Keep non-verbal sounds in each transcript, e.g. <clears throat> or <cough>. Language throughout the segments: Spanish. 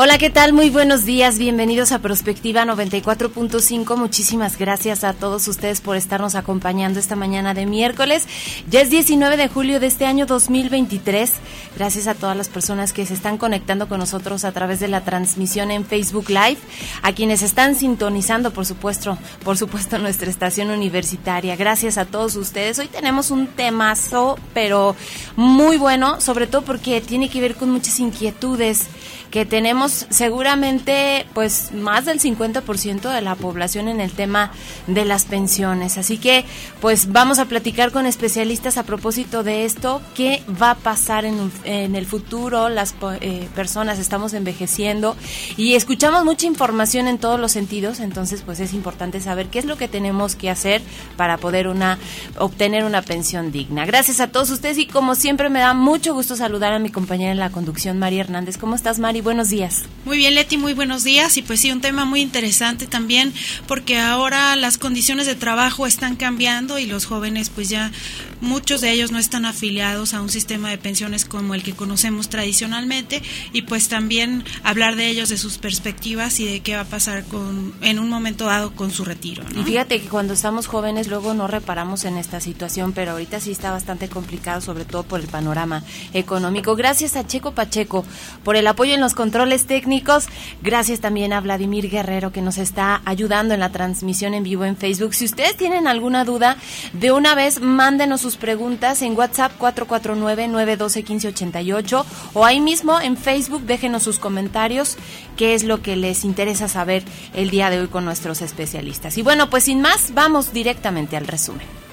Hola, ¿qué tal? Muy buenos días. Bienvenidos a Prospectiva 94.5. Muchísimas gracias a todos ustedes por estarnos acompañando esta mañana de miércoles. Ya es 19 de julio de este año 2023. Gracias a todas las personas que se están conectando con nosotros a través de la transmisión en Facebook Live, a quienes están sintonizando, por supuesto, por supuesto <laughs> nuestra estación universitaria. Gracias a todos ustedes. Hoy tenemos un temazo, pero muy bueno, sobre todo porque tiene que ver con muchas inquietudes que tenemos seguramente pues más del 50% de la población en el tema de las pensiones. Así que pues vamos a platicar con especialistas a propósito de esto, qué va a pasar en, en el futuro, las eh, personas estamos envejeciendo y escuchamos mucha información en todos los sentidos, entonces pues es importante saber qué es lo que tenemos que hacer para poder una obtener una pensión digna. Gracias a todos ustedes y como siempre me da mucho gusto saludar a mi compañera en la conducción, María Hernández. ¿Cómo estás, María? Buenos días. Muy bien, Leti, muy buenos días. Y pues sí, un tema muy interesante también, porque ahora las condiciones de trabajo están cambiando y los jóvenes, pues ya muchos de ellos no están afiliados a un sistema de pensiones como el que conocemos tradicionalmente. Y pues también hablar de ellos, de sus perspectivas y de qué va a pasar con, en un momento dado con su retiro. Y fíjate que cuando estamos jóvenes luego no reparamos en esta situación, pero ahorita sí está bastante complicado, sobre todo por el panorama económico. Gracias a Checo Pacheco por el apoyo en los controles técnicos. Gracias también a Vladimir Guerrero que nos está ayudando en la transmisión en vivo en Facebook. Si ustedes tienen alguna duda, de una vez mándenos sus preguntas en WhatsApp 449-912-1588 o ahí mismo en Facebook déjenos sus comentarios, qué es lo que les interesa saber el día de hoy con nuestros especialistas. Y bueno, pues sin más, vamos directamente al resumen.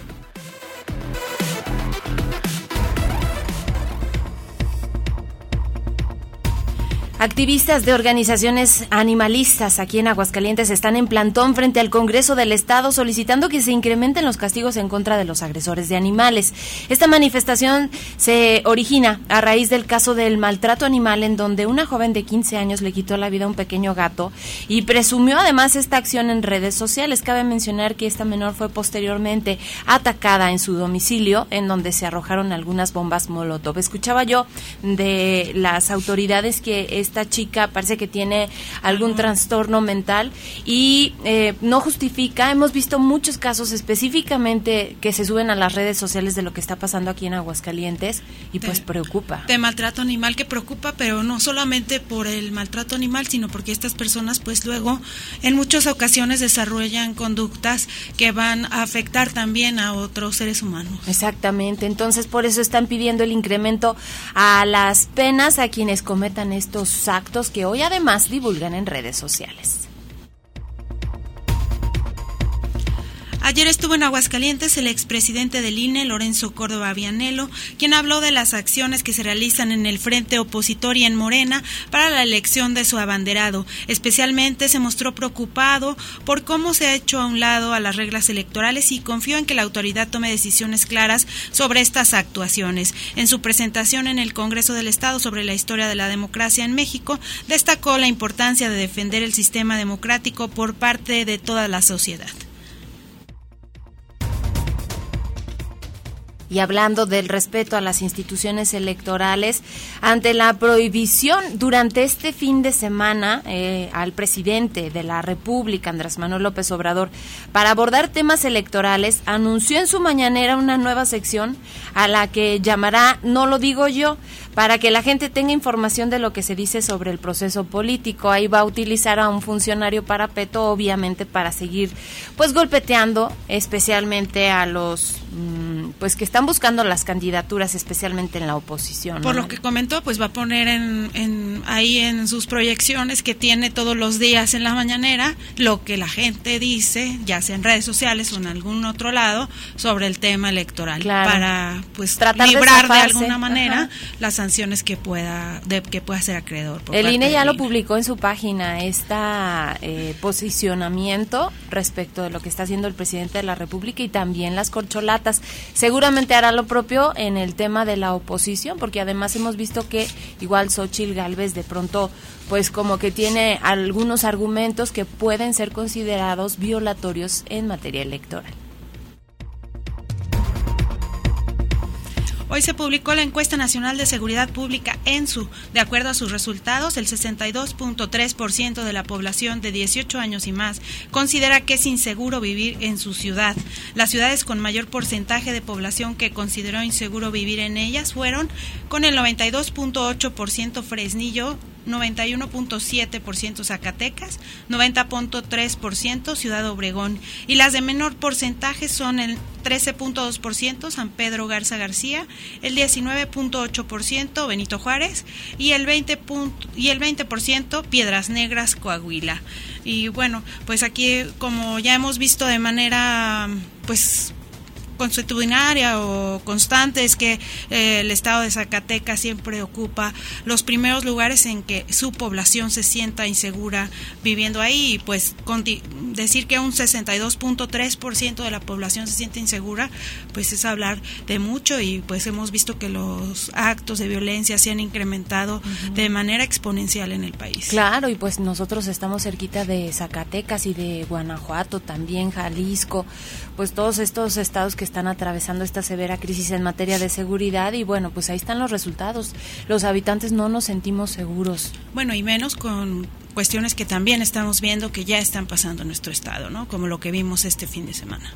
Activistas de organizaciones animalistas aquí en Aguascalientes están en plantón frente al Congreso del Estado solicitando que se incrementen los castigos en contra de los agresores de animales. Esta manifestación se origina a raíz del caso del maltrato animal en donde una joven de 15 años le quitó la vida a un pequeño gato y presumió además esta acción en redes sociales. Cabe mencionar que esta menor fue posteriormente atacada en su domicilio en donde se arrojaron algunas bombas molotov. Escuchaba yo de las autoridades que esta chica parece que tiene algún trastorno mental y eh, no justifica. Hemos visto muchos casos específicamente que se suben a las redes sociales de lo que está pasando aquí en Aguascalientes y pues preocupa. De maltrato animal que preocupa, pero no solamente por el maltrato animal, sino porque estas personas pues luego en muchas ocasiones desarrollan conductas que van a afectar también a otros seres humanos. Exactamente, entonces por eso están pidiendo el incremento a las penas a quienes cometan estos actos que hoy además divulgan en redes sociales. Ayer estuvo en Aguascalientes el expresidente del INE, Lorenzo Córdoba Vianelo, quien habló de las acciones que se realizan en el frente opositor y en Morena para la elección de su abanderado. Especialmente se mostró preocupado por cómo se ha hecho a un lado a las reglas electorales y confió en que la autoridad tome decisiones claras sobre estas actuaciones. En su presentación en el Congreso del Estado sobre la historia de la democracia en México, destacó la importancia de defender el sistema democrático por parte de toda la sociedad. Y hablando del respeto a las instituciones electorales, ante la prohibición durante este fin de semana eh, al presidente de la República, Andrés Manuel López Obrador, para abordar temas electorales, anunció en su mañanera una nueva sección a la que llamará No lo digo yo, para que la gente tenga información de lo que se dice sobre el proceso político. Ahí va a utilizar a un funcionario parapeto, obviamente, para seguir pues golpeteando especialmente a los mm, pues que están buscando las candidaturas, especialmente en la oposición. Por lo que comentó, pues va a poner en, ahí en sus proyecciones que tiene todos los días en la mañanera lo que la gente dice, ya sea en redes sociales o en algún otro lado, sobre el tema electoral, para pues Tratar librar de, alguna manera las sanciones que pueda de, que pueda ser acreedor. el INE ya lo publicó en su página este posicionamiento respecto de lo que está haciendo el presidente de la República y también las corcholatas. Seguramente hará lo propio en el tema de la oposición, porque además hemos visto que igual Xochil Gálvez de pronto pues como que tiene algunos argumentos que pueden ser considerados violatorios en materia electoral. Hoy se publicó la encuesta nacional de seguridad pública ENSU. De acuerdo a sus resultados, el 62.3% de la población de 18 años y más considera que es inseguro vivir en su ciudad. Las ciudades con mayor porcentaje de población que consideró inseguro vivir en ellas fueron con el 92.8% Fresnillo, 91.7% Zacatecas, 90.3% Ciudad Obregón y las de menor porcentaje son el 13.2% San Pedro Garza García, el 19.8% Benito Juárez y el 20 y el 20% Piedras Negras Coahuila. Y bueno, pues aquí como ya hemos visto de manera pues consuetudinaria o constante es que eh, el estado de Zacatecas siempre ocupa los primeros lugares en que su población se sienta insegura viviendo ahí. Y pues decir que un 62.3% de la población se siente insegura pues es hablar de mucho. Y pues hemos visto que los actos de violencia se han incrementado de manera exponencial en el país. Claro, y pues nosotros estamos cerquita de Zacatecas y de Guanajuato, también Jalisco, pues todos estos estados que están atravesando esta severa crisis en materia de seguridad y bueno, pues ahí están los resultados. Los habitantes no nos sentimos seguros. Bueno, y menos con cuestiones que también estamos viendo que ya están pasando en nuestro estado, ¿no? Como lo que vimos este fin de semana.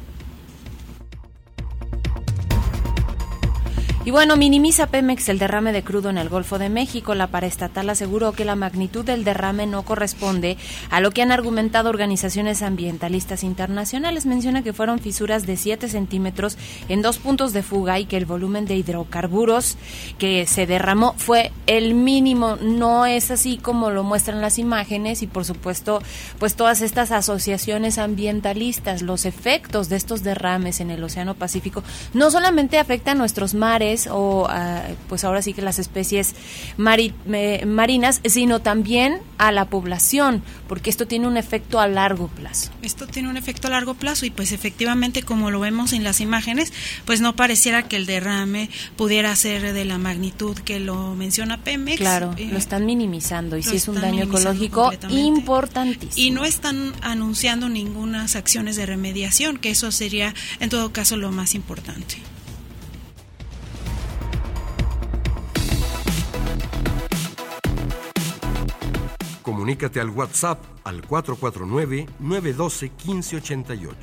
Y bueno, minimiza Pemex el derrame de crudo en el Golfo de México. La paraestatal aseguró que la magnitud del derrame no corresponde a lo que han argumentado organizaciones ambientalistas internacionales. Menciona que fueron fisuras de 7 centímetros en dos puntos de fuga y que el volumen de hidrocarburos que se derramó fue el mínimo. No es así como lo muestran las imágenes y por supuesto, pues todas estas asociaciones ambientalistas, los efectos de estos derrames en el Océano Pacífico no solamente afectan nuestros mares, o ah, pues ahora sí que las especies marinas, sino también a la población, porque esto tiene un efecto a largo plazo. Esto tiene un efecto a largo plazo y pues efectivamente como lo vemos en las imágenes, pues no pareciera que el derrame pudiera ser de la magnitud que lo menciona Pemex. Claro, lo están minimizando y sí es un daño ecológico importantísimo. Y no están anunciando ninguna acciones de remediación, que eso sería en todo caso lo más importante. Comunícate al WhatsApp al 449-912-1588.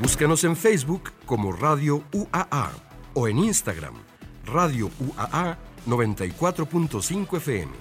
Búscanos en Facebook como Radio UAA o en Instagram Radio UAA 94.5 FM.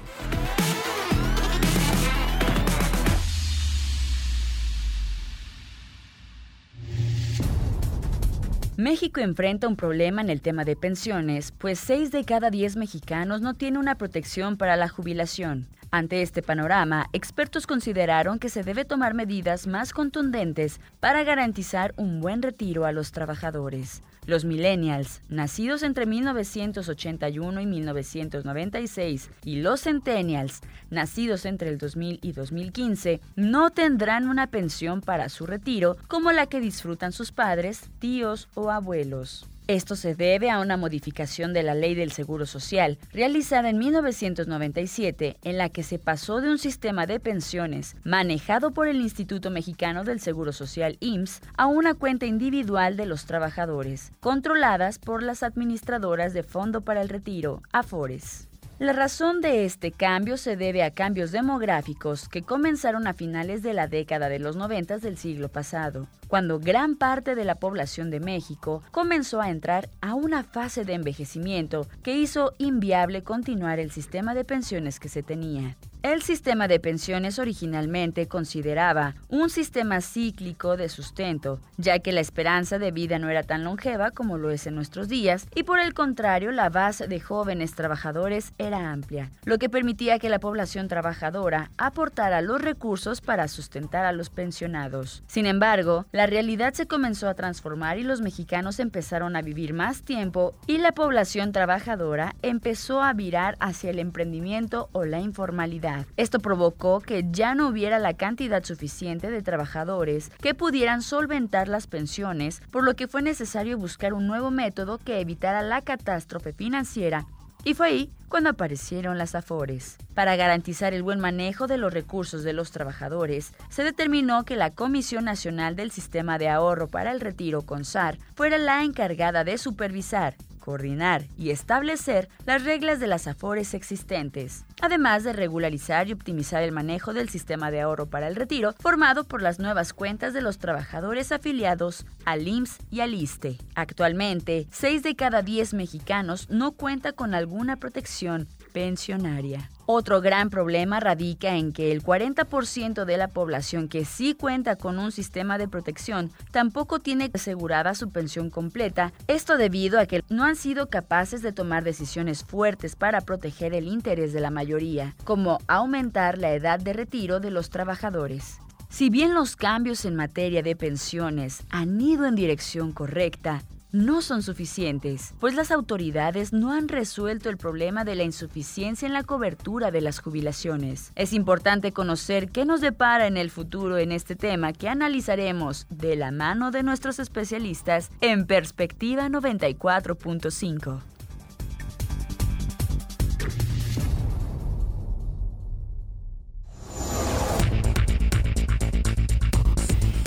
México enfrenta un problema en el tema de pensiones, pues 6 de cada 10 mexicanos no tienen una protección para la jubilación. Ante este panorama, expertos consideraron que se debe tomar medidas más contundentes para garantizar un buen retiro a los trabajadores. Los millennials, nacidos entre 1981 y 1996, y los centennials, nacidos entre el 2000 y 2015, no tendrán una pensión para su retiro como la que disfrutan sus padres, tíos o abuelos. Esto se debe a una modificación de la Ley del Seguro Social, realizada en 1997, en la que se pasó de un sistema de pensiones manejado por el Instituto Mexicano del Seguro Social IMSS a una cuenta individual de los trabajadores, controladas por las administradoras de Fondo para el Retiro, AFORES. La razón de este cambio se debe a cambios demográficos que comenzaron a finales de la década de los 90 del siglo pasado, cuando gran parte de la población de México comenzó a entrar a una fase de envejecimiento que hizo inviable continuar el sistema de pensiones que se tenía. El sistema de pensiones originalmente consideraba un sistema cíclico de sustento, ya que la esperanza de vida no era tan longeva como lo es en nuestros días, y por el contrario la base de jóvenes trabajadores era amplia, lo que permitía que la población trabajadora aportara los recursos para sustentar a los pensionados. Sin embargo, la realidad se comenzó a transformar y los mexicanos empezaron a vivir más tiempo y la población trabajadora empezó a virar hacia el emprendimiento o la informalidad. Esto provocó que ya no hubiera la cantidad suficiente de trabajadores que pudieran solventar las pensiones, por lo que fue necesario buscar un nuevo método que evitara la catástrofe financiera y fue ahí cuando aparecieron las AFORES. Para garantizar el buen manejo de los recursos de los trabajadores, se determinó que la Comisión Nacional del Sistema de Ahorro para el Retiro CONSAR fuera la encargada de supervisar, coordinar y establecer las reglas de las AFORES existentes, además de regularizar y optimizar el manejo del sistema de ahorro para el retiro formado por las nuevas cuentas de los trabajadores afiliados al IMSS y al ISTE. Actualmente, 6 de cada 10 mexicanos no cuenta con alguna protección pensionaria. Otro gran problema radica en que el 40% de la población que sí cuenta con un sistema de protección tampoco tiene asegurada su pensión completa, esto debido a que no han sido capaces de tomar decisiones fuertes para proteger el interés de la mayoría, como aumentar la edad de retiro de los trabajadores. Si bien los cambios en materia de pensiones han ido en dirección correcta, no son suficientes, pues las autoridades no han resuelto el problema de la insuficiencia en la cobertura de las jubilaciones. Es importante conocer qué nos depara en el futuro en este tema que analizaremos de la mano de nuestros especialistas en Perspectiva 94.5.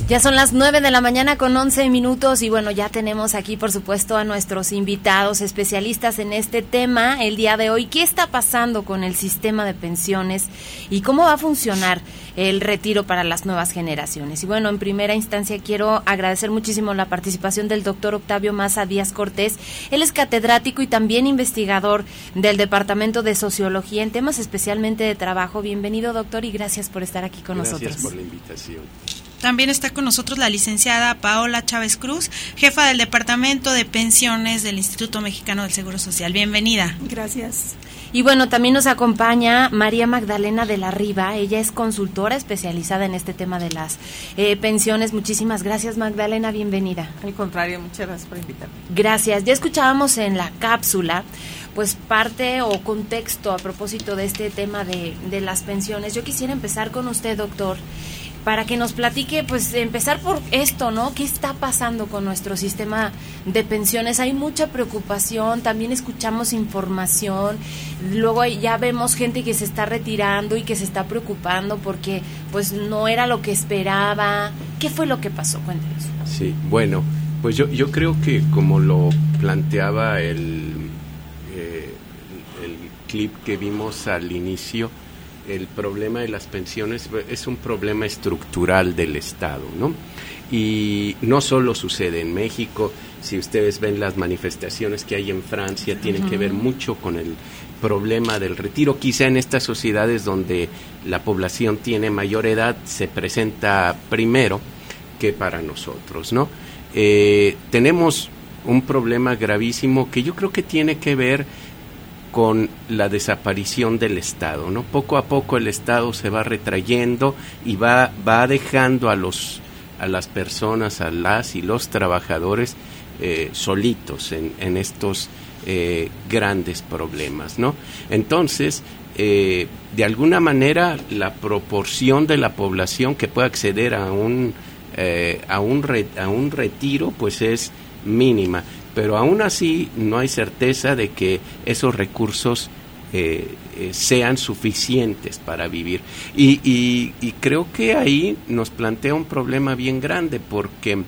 Ya son las 9 de la mañana con 11 minutos y bueno, ya tenemos aquí por supuesto a nuestros invitados especialistas en este tema el día de hoy. ¿Qué está pasando con el sistema de pensiones y cómo va a funcionar el retiro para las nuevas generaciones? Y bueno, en primera instancia quiero agradecer muchísimo la participación del doctor Octavio Maza Díaz Cortés. Él es catedrático y también investigador del Departamento de Sociología en temas especialmente de trabajo. Bienvenido doctor y gracias por estar aquí con nosotros. Gracias por la invitación. También está con nosotros la licenciada Paola Chávez Cruz, jefa del Departamento de Pensiones del Instituto Mexicano del Seguro Social. Bienvenida. Gracias. Y bueno, también nos acompaña María Magdalena de la Riva. Ella es consultora especializada en este tema de las eh, pensiones. Muchísimas gracias, Magdalena. Bienvenida. Al contrario, muchas gracias por invitarme. Gracias. Ya escuchábamos en la cápsula, pues parte o contexto a propósito de este tema de, de las pensiones. Yo quisiera empezar con usted, doctor para que nos platique, pues empezar por esto, ¿no? ¿Qué está pasando con nuestro sistema de pensiones? Hay mucha preocupación, también escuchamos información, luego ya vemos gente que se está retirando y que se está preocupando porque pues no era lo que esperaba. ¿Qué fue lo que pasó? Cuéntenos. Sí, bueno, pues yo, yo creo que como lo planteaba el, eh, el clip que vimos al inicio, el problema de las pensiones es un problema estructural del Estado, ¿no? Y no solo sucede en México, si ustedes ven las manifestaciones que hay en Francia, tienen que ver mucho con el problema del retiro. Quizá en estas sociedades donde la población tiene mayor edad se presenta primero que para nosotros, ¿no? Eh, tenemos un problema gravísimo que yo creo que tiene que ver con la desaparición del Estado, ¿no? Poco a poco el Estado se va retrayendo y va, va dejando a los a las personas, a las y los trabajadores eh, solitos en, estos eh, grandes problemas, ¿no? Entonces, eh, de alguna manera, la proporción de la población que puede acceder a un, a un, a un retiro, pues es mínima pero aún así no hay certeza de que esos recursos eh, eh, sean suficientes para vivir. Y, creo que ahí nos plantea un problema bien grande porque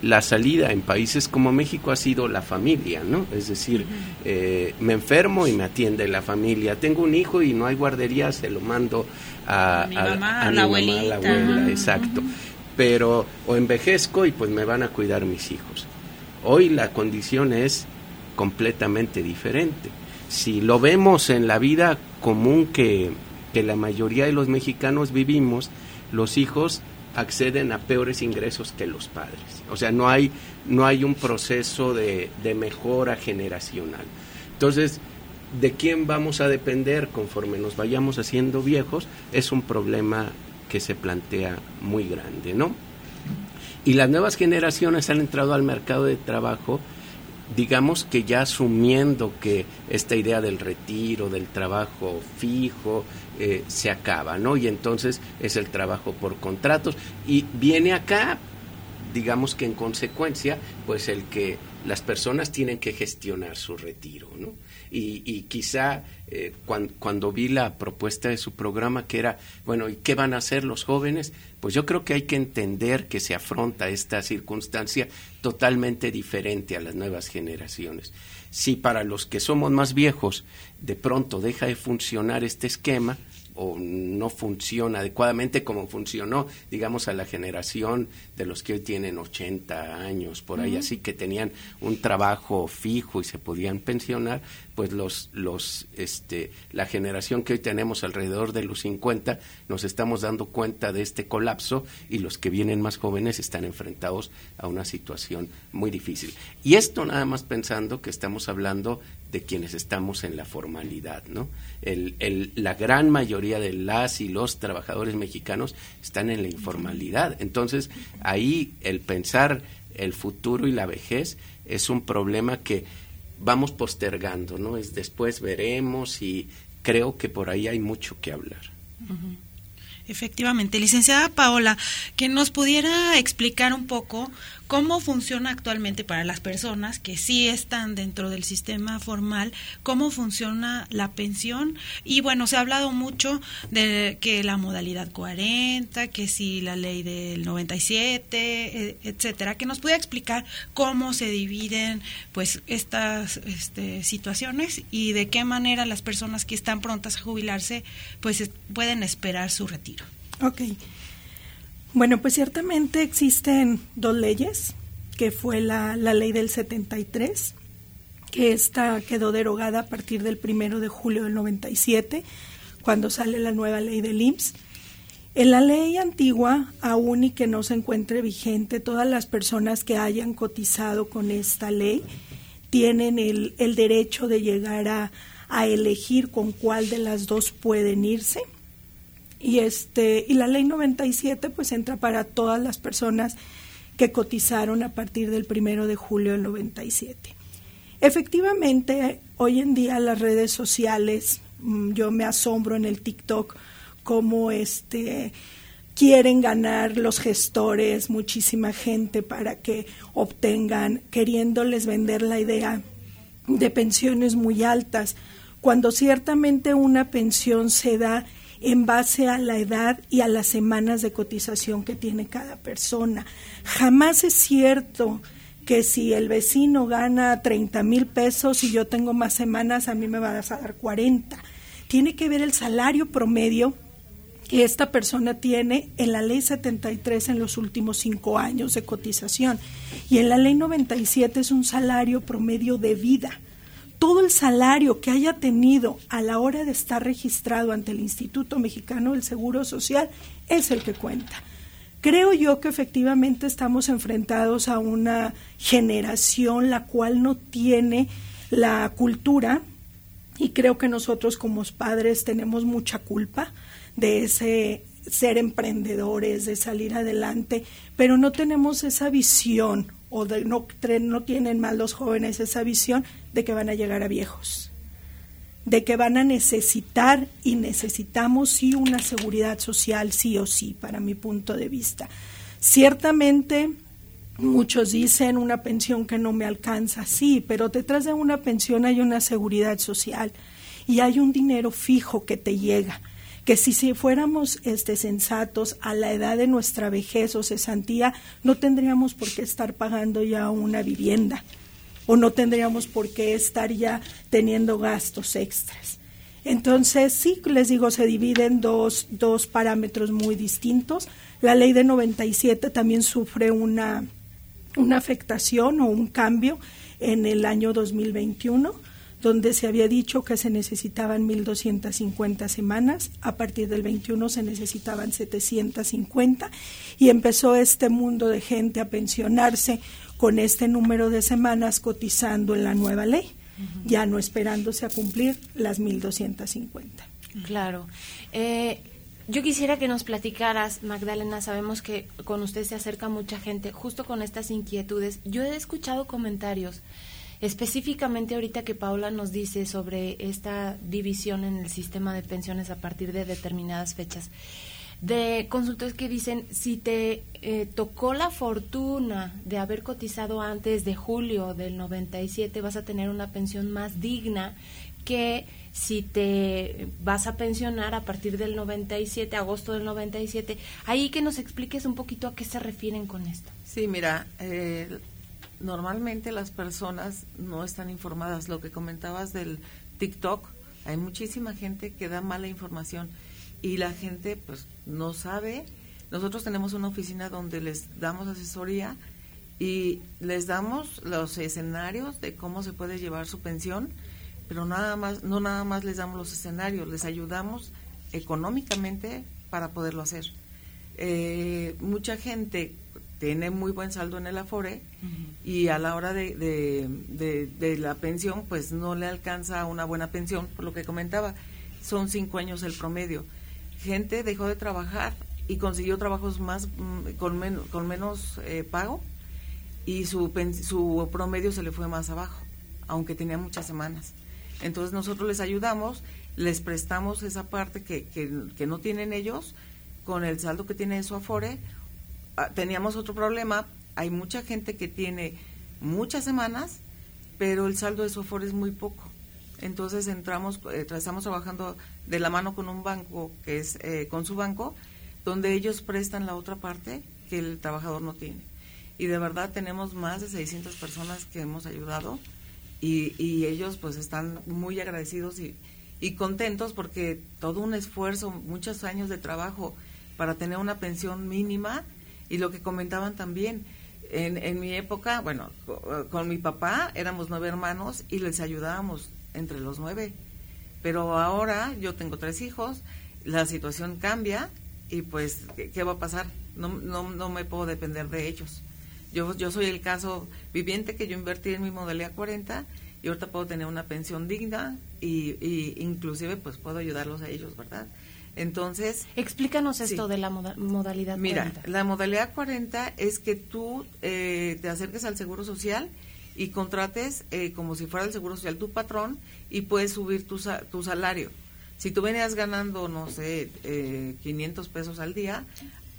la salida en países como México ha sido la familia, ¿no? Es decir, eh, me enfermo y me atiende la familia. Tengo un hijo y no hay guardería, se lo mando a, mi mamá, a, la mi abuelita. mamá, a la abuela, exacto. Pero o envejezco y pues me van a cuidar mis hijos. Hoy la condición es completamente diferente. Si lo vemos en la vida común que, que la mayoría de los mexicanos vivimos, los hijos acceden a peores ingresos que los padres. O sea, no hay, no hay un proceso de, de mejora generacional. Entonces, ¿de quién vamos a depender conforme nos vayamos haciendo viejos? Es un problema que se plantea muy grande, ¿no? Y las nuevas generaciones han entrado al mercado de trabajo, digamos que ya asumiendo que esta idea del retiro, del trabajo fijo, eh, se acaba, ¿no? Y entonces es el trabajo por contratos. Y viene acá, digamos que en consecuencia, pues el que las personas tienen que gestionar su retiro, ¿no? Y, y quizá eh, cuan, cuando vi la propuesta de su programa que era, bueno, ¿y qué van a hacer los jóvenes? Pues yo creo que hay que entender que se afronta esta circunstancia totalmente diferente a las nuevas generaciones. Si para los que somos más viejos de pronto deja de funcionar este esquema, o no funciona adecuadamente como funcionó, digamos, a la generación de los que hoy tienen 80 años, por ahí, así que tenían un trabajo fijo y se podían pensionar, pues los, los, este, la generación que hoy tenemos alrededor de los 50, nos estamos dando cuenta de este colapso y los que vienen más jóvenes están enfrentados a una situación muy difícil. Y esto nada más pensando que estamos hablando de quienes estamos en la formalidad, ¿no? El, el, la gran mayoría de las y los trabajadores mexicanos están en la informalidad. Entonces, ahí el pensar el futuro y la vejez es un problema que vamos postergando, ¿no? Es después veremos y creo que por ahí hay mucho que hablar. Efectivamente, licenciada Paola, que nos pudiera explicar un poco cómo funciona actualmente para las personas que sí están dentro del sistema formal, cómo funciona la pensión. Y bueno, se ha hablado mucho de que la modalidad 40, que si la ley del 97, eh, etcétera, que nos pudiera explicar cómo se dividen pues estas este, situaciones y de qué manera las personas que están prontas a jubilarse pues es- pueden esperar su retiro. Ok. Bueno, pues ciertamente existen dos leyes, que fue la, la ley del 73, que esta quedó derogada a partir del primero de julio del 97, cuando sale la nueva ley del IMSS. En la ley antigua, aún y que no se encuentre vigente, todas las personas que hayan cotizado con esta ley tienen el, el derecho de llegar a, a elegir con cuál de las dos pueden irse y este y la ley 97 pues entra para todas las personas que cotizaron a partir del primero de julio del 97 efectivamente hoy en día las redes sociales mm, yo me asombro en el TikTok cómo este quieren ganar los gestores muchísima gente para que obtengan queriéndoles vender la idea de pensiones muy altas cuando ciertamente una pensión se da en base a la edad y a las semanas de cotización que tiene cada persona. Jamás es cierto que si el vecino gana 30 mil pesos y yo tengo más semanas, a mí me vas a dar 40. Tiene que ver el salario promedio que esta persona tiene en la ley 73 en los últimos cinco años de cotización y en la ley 97 es un salario promedio de vida todo el salario que haya tenido a la hora de estar registrado ante el Instituto Mexicano del Seguro Social es el que cuenta. Creo yo que efectivamente estamos enfrentados a una generación la cual no tiene la cultura y creo que nosotros como padres tenemos mucha culpa de ese ser emprendedores, de salir adelante, pero no tenemos esa visión o de, no, no tienen más los jóvenes esa visión de que van a llegar a viejos, de que van a necesitar y necesitamos sí una seguridad social, sí o sí, para mi punto de vista. Ciertamente, muchos dicen una pensión que no me alcanza, sí, pero detrás de una pensión hay una seguridad social y hay un dinero fijo que te llega que si, fuéramos este, sensatos a la edad de nuestra vejez o cesantía, no tendríamos por qué estar pagando ya una vivienda o no tendríamos por qué estar ya teniendo gastos extras. Entonces, sí, les digo, se dividen dos, dos parámetros muy distintos. La ley de 97 también sufre una, una afectación o un cambio en el año 2021 donde se había dicho que se necesitaban 1.250 semanas, a partir del 21 se necesitaban 750 y empezó este mundo de gente a pensionarse con este número de semanas cotizando en la nueva ley, ya no esperándose a cumplir las 1.250. Claro. Eh, yo quisiera que nos platicaras, Magdalena, sabemos que con usted se acerca mucha gente justo con estas inquietudes. Yo he escuchado comentarios Específicamente ahorita que Paula nos dice sobre esta división en el sistema de pensiones a partir de determinadas fechas, de consultores que dicen, si te eh, tocó la fortuna de haber cotizado antes de julio del 97, vas a tener una pensión más digna que si te vas a pensionar a partir del 97, agosto del 97. Ahí que nos expliques un poquito a qué se refieren con esto. Sí, mira, eh, normalmente las personas no están informadas. Lo que comentabas del TikTok, hay muchísima gente que da mala información y la gente pues no sabe. Nosotros tenemos una oficina donde les damos asesoría y les damos los escenarios de cómo se puede llevar su pensión, pero nada más no nada más les damos los escenarios, les ayudamos económicamente para poderlo hacer. Eh, mucha gente tiene muy buen saldo en el Afore y a la hora de, de, la pensión pues no le alcanza una buena pensión, por lo que comentaba, son cinco años el promedio. Gente dejó de trabajar y consiguió trabajos más mm, con, con menos eh, pago y su, su promedio se le fue más abajo, aunque tenía muchas semanas. Entonces nosotros les ayudamos, les prestamos esa parte que, que, que no tienen ellos con el saldo que tiene su Afore teníamos otro problema, hay mucha gente que tiene muchas semanas, pero el saldo de su es muy poco. Entonces entramos, eh, estamos trabajando de la mano con un banco, que es eh, con su banco, donde ellos prestan la otra parte que el trabajador no tiene. Y de verdad tenemos más de 600 personas que hemos ayudado y, ellos pues están muy agradecidos y contentos porque todo un esfuerzo, muchos años de trabajo para tener una pensión mínima, y lo que comentaban también, en, en mi época, bueno, con, mi papá éramos nueve hermanos y les ayudábamos entre los nueve. Pero ahora yo tengo tres hijos, la situación cambia y pues, ¿qué, va a pasar? No, no, no me puedo depender de ellos. Yo, yo soy el caso viviente que yo invertí en mi modalidad 40 y ahorita puedo tener una pensión digna y, y inclusive pues puedo ayudarlos a ellos, ¿verdad? Entonces... Explícanos esto de la modalidad Mira, 40. la modalidad 40 es que tú eh, te acerques al Seguro Social y contrates eh, como si fuera el Seguro Social tu patrón y puedes subir tu, tu salario. Si tú venías ganando, no sé, eh, 500 pesos al día,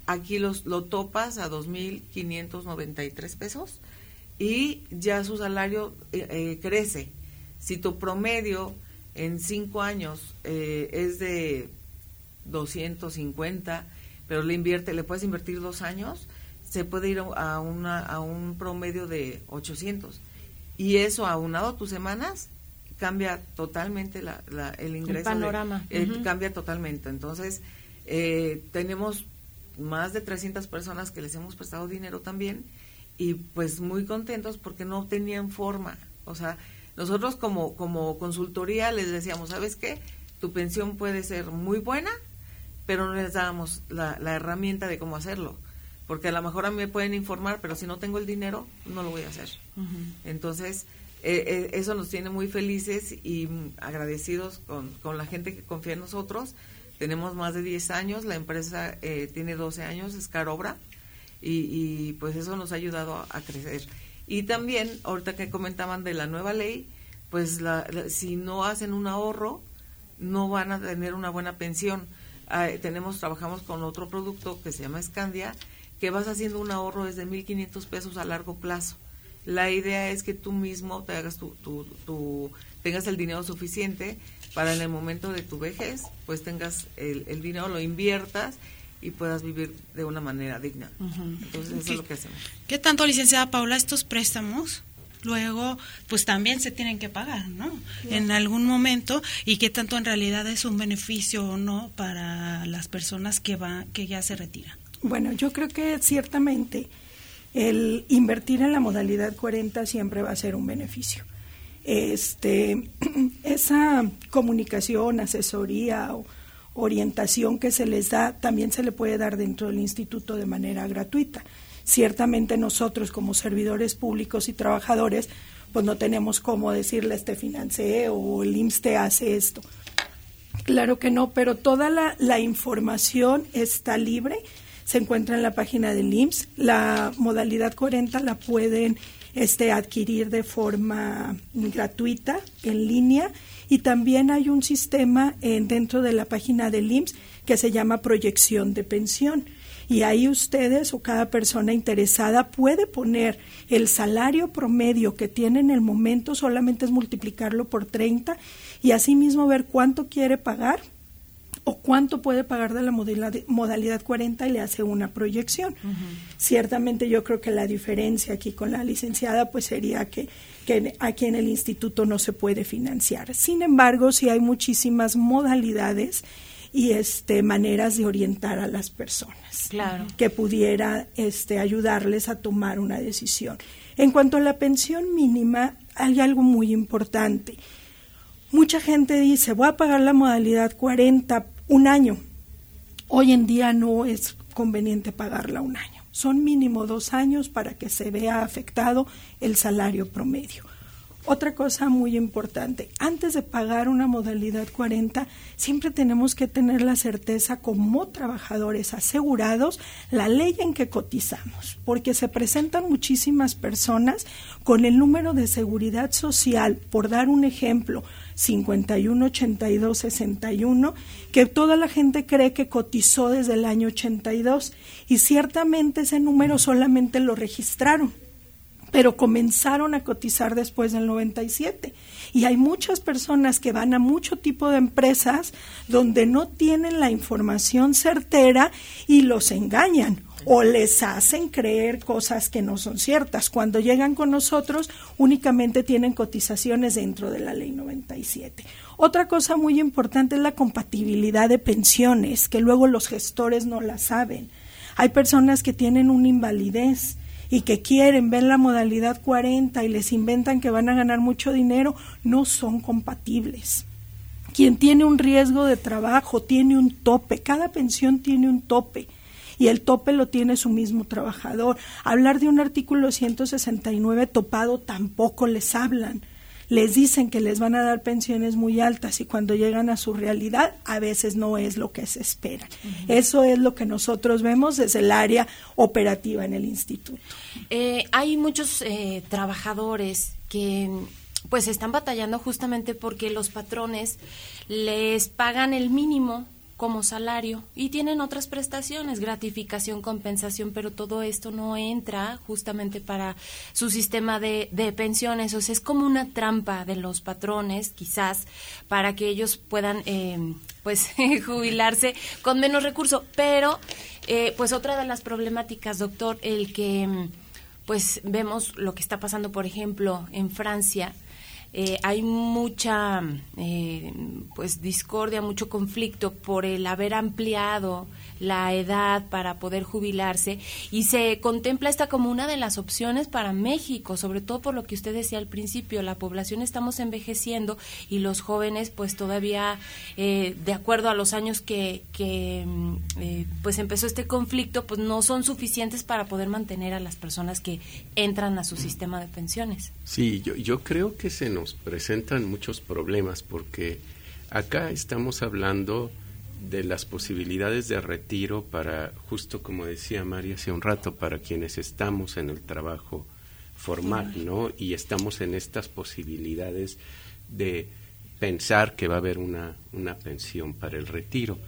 aquí los, lo topas a 2.593 pesos y ya su salario eh, crece. Si tu promedio en cinco años es de 250, pero le invierte, le puedes invertir dos años, se puede ir a, una, a un promedio de 800. Y eso, aunado a tus semanas, cambia totalmente la, el ingreso. El panorama. Cambia totalmente. Entonces, eh, tenemos más de 300 personas que les hemos prestado dinero también y pues muy contentos porque no tenían forma. O sea, nosotros como, como consultoría les decíamos, ¿sabes qué? Tu pensión puede ser muy buena pero no les dábamos la, herramienta de cómo hacerlo. Porque a lo mejor a mí me pueden informar, pero si no tengo el dinero, no lo voy a hacer. Entonces, eh, eh, eso nos tiene muy felices y agradecidos con, con, la gente que confía en nosotros. Tenemos más de 10 años, la empresa eh, tiene 12 años, es Carobra, y, y, pues eso nos ha ayudado a, crecer. Y también, ahorita que comentaban de la nueva ley, pues si no hacen un ahorro, no van a tener una buena pensión tenemos, trabajamos con otro producto que se llama Scandia, que vas haciendo un ahorro desde 1.500 pesos a largo plazo. La idea es que tú mismo te hagas tu, tu, tengas el dinero suficiente para en el momento de tu vejez, pues tengas el, el dinero, lo inviertas y puedas vivir de una manera digna. Entonces, eso es lo que hacemos. ¿Qué tanto, licenciada Paula, estos préstamos luego pues también se tienen que pagar, ¿no? En algún momento y qué tanto en realidad es un beneficio o no para las personas que va que ya se retiran. Bueno, yo creo que ciertamente el invertir en la modalidad 40 siempre va a ser un beneficio. Este <clears throat> esa comunicación, asesoría o orientación que se les da también se le puede dar dentro del instituto de manera gratuita. Ciertamente nosotros como servidores públicos y trabajadores, pues no tenemos cómo decirles te financié o el IMSS te hace esto. Claro que no, pero toda la, la información está libre, se encuentra en la página del IMSS. La modalidad 40 la pueden este, adquirir de forma gratuita, en línea, y también hay un sistema en, dentro de la página del IMSS que se llama proyección de pensión. Y ahí ustedes o cada persona interesada puede poner el salario promedio que tiene en el momento, solamente es multiplicarlo por 30 y asimismo ver cuánto quiere pagar o cuánto puede pagar de la modalidad, 40 y le hace una proyección. Ciertamente yo creo que la diferencia aquí con la licenciada pues sería que, que aquí en el instituto no se puede financiar. Sin embargo, sí hay muchísimas modalidades y este maneras de orientar a las personas claro. que pudiera este ayudarles a tomar una decisión. En cuanto a la pensión mínima, hay algo muy importante. Mucha gente dice, voy a pagar la modalidad 40 un año. Hoy en día no es conveniente pagarla un año. Son mínimo dos años para que se vea afectado el salario promedio. Otra cosa muy importante, antes de pagar una modalidad 40, siempre tenemos que tener la certeza como trabajadores asegurados la ley en que cotizamos, porque se presentan muchísimas personas con el número de seguridad social, por dar un ejemplo, 518261, que toda la gente cree que cotizó desde el año 82 y ciertamente ese número solamente lo registraron pero comenzaron a cotizar después del 97. Y hay muchas personas que van a mucho tipo de empresas donde no tienen la información certera y los engañan o les hacen creer cosas que no son ciertas. Cuando llegan con nosotros únicamente tienen cotizaciones dentro de la ley 97. Otra cosa muy importante es la compatibilidad de pensiones, que luego los gestores no la saben. Hay personas que tienen una invalidez y que quieren ver la modalidad 40 y les inventan que van a ganar mucho dinero, no son compatibles. Quien tiene un riesgo de trabajo tiene un tope, cada pensión tiene un tope y el tope lo tiene su mismo trabajador. Hablar de un artículo 169 topado tampoco les hablan les dicen que les van a dar pensiones muy altas y cuando llegan a su realidad a veces no es lo que se espera. Eso es lo que nosotros vemos desde el área operativa en el instituto. Eh, hay muchos eh, trabajadores que pues están batallando justamente porque los patrones les pagan el mínimo como salario y tienen otras prestaciones, gratificación, compensación, pero todo esto no entra justamente para su sistema de, pensiones. O sea, es como una trampa de los patrones, quizás, para que ellos puedan, eh, pues, <laughs> jubilarse con menos recursos. Pero, eh, pues, otra de las problemáticas, doctor, el que, pues, vemos lo que está pasando, por ejemplo, en Francia, eh, hay mucha eh, pues discordia, mucho conflicto por el haber ampliado la edad para poder jubilarse y se contempla esta como una de las opciones para México, sobre todo por lo que usted decía al principio, la población estamos envejeciendo y los jóvenes pues todavía eh, de acuerdo a los años que, que mm, eh, pues empezó este conflicto pues no son suficientes para poder mantener a las personas que entran a su sistema de pensiones. Sí, yo, yo creo que se nos presentan muchos problemas porque acá estamos hablando de las posibilidades de retiro para, justo como decía María hace un rato, para quienes estamos en el trabajo formal, ¿no? Y estamos en estas posibilidades de pensar que va a haber una, una pensión para el retiro.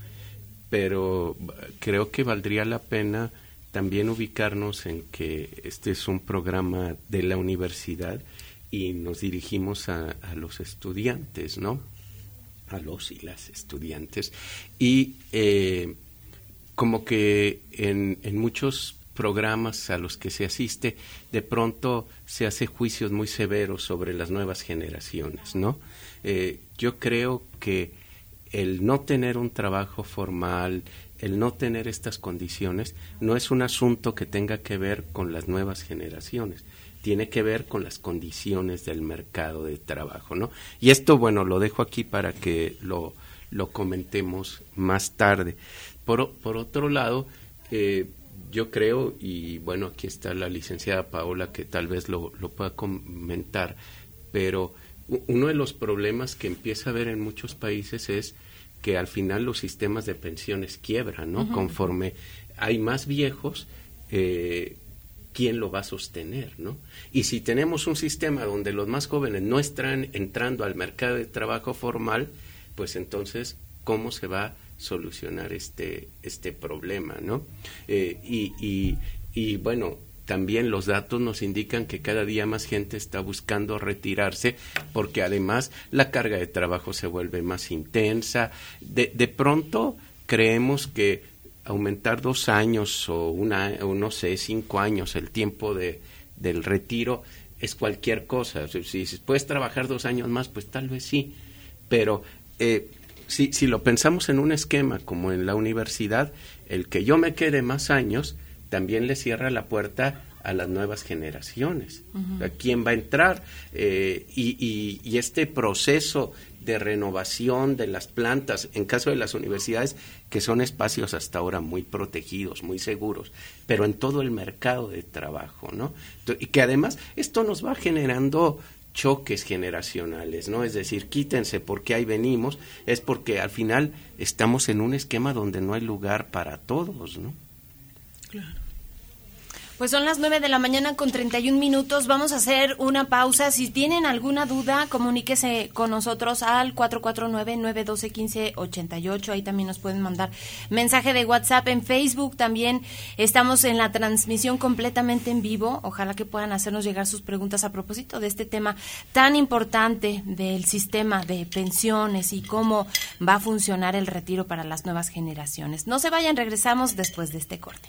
Pero creo que valdría la pena también ubicarnos en que este es un programa de la universidad y nos dirigimos a, los estudiantes, ¿no? A los y las estudiantes. Y eh, como que en, muchos programas a los que se asiste, de pronto se hace juicios muy severos sobre las nuevas generaciones, ¿no? Eh, yo creo que el no tener un trabajo formal, el no tener estas condiciones, no es un asunto que tenga que ver con las nuevas generaciones, tiene que ver con las condiciones del mercado de trabajo, ¿no? Y esto, bueno, lo dejo aquí para que lo, lo comentemos más tarde. Por, por otro lado, eh, yo creo, y bueno, aquí está la licenciada Paola que tal vez lo, lo pueda comentar, pero uno de los problemas que empieza a haber en muchos países es que al final los sistemas de pensiones quiebran, ¿no? Conforme hay más viejos, eh, ¿quién lo va a sostener, ¿no? Y si tenemos un sistema donde los más jóvenes no están entrando al mercado de trabajo formal, pues entonces, ¿cómo se va a solucionar este, este problema, ¿no? Eh, y, y, y bueno, también los datos nos indican que cada día más gente está buscando retirarse porque además la carga de trabajo se vuelve más intensa. De, de pronto creemos que aumentar dos años o, una, o no sé, cinco años el tiempo de, del retiro es cualquier cosa. Si, puedes trabajar dos años más, pues tal vez sí. Pero eh, si, si lo pensamos en un esquema como en la universidad, el que yo me quede más años también le cierra la puerta a las nuevas generaciones. ¿A quién va a entrar? Eh, y, y, este proceso de renovación de las plantas, en caso de las universidades, que son espacios hasta ahora muy protegidos, muy seguros, pero en todo el mercado de trabajo, ¿no? Y que además esto nos va generando choques generacionales, ¿no? Es decir, quítense porque ahí venimos, es porque al final estamos en un esquema donde no hay lugar para todos, ¿no? Claro. Pues son las 9 de la mañana con 31 minutos. Vamos a hacer una pausa. Si tienen alguna duda, comuníquese con nosotros al 449-912-1588. Ahí también nos pueden mandar mensaje de WhatsApp. En Facebook también estamos en la transmisión completamente en vivo. Ojalá que puedan hacernos llegar sus preguntas a propósito de este tema tan importante del sistema de pensiones y cómo va a funcionar el retiro para las nuevas generaciones. No se vayan, regresamos después de este corte.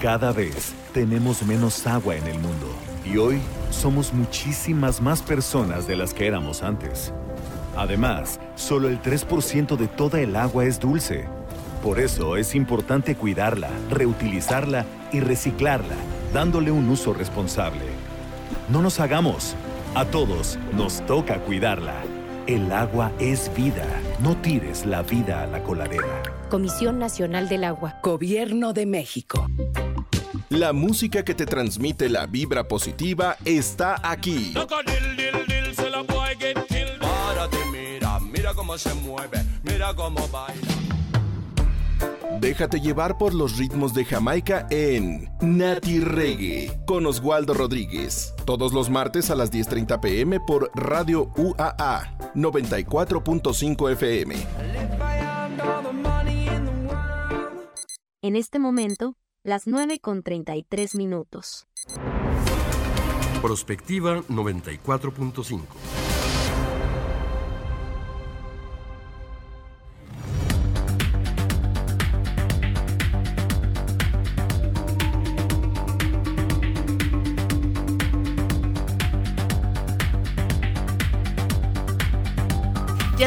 Cada vez tenemos menos agua en el mundo y hoy somos muchísimas más personas de las que éramos antes. Además, solo el 3% de toda el agua es dulce. Por eso es importante cuidarla, reutilizarla y reciclarla, dándole un uso responsable. No nos hagamos. A todos nos toca cuidarla. El agua es vida. No tires la vida a la coladera. Comisión Nacional del Agua. Gobierno de México. La música que te transmite la vibra positiva está aquí. Déjate llevar por los ritmos de Jamaica en Nati Reggae con Oswaldo Rodríguez. Todos los martes a las 10:30 pm por Radio UAA 94.5 FM. En este momento, las 9 con 33 minutos. Prospectiva 94.5.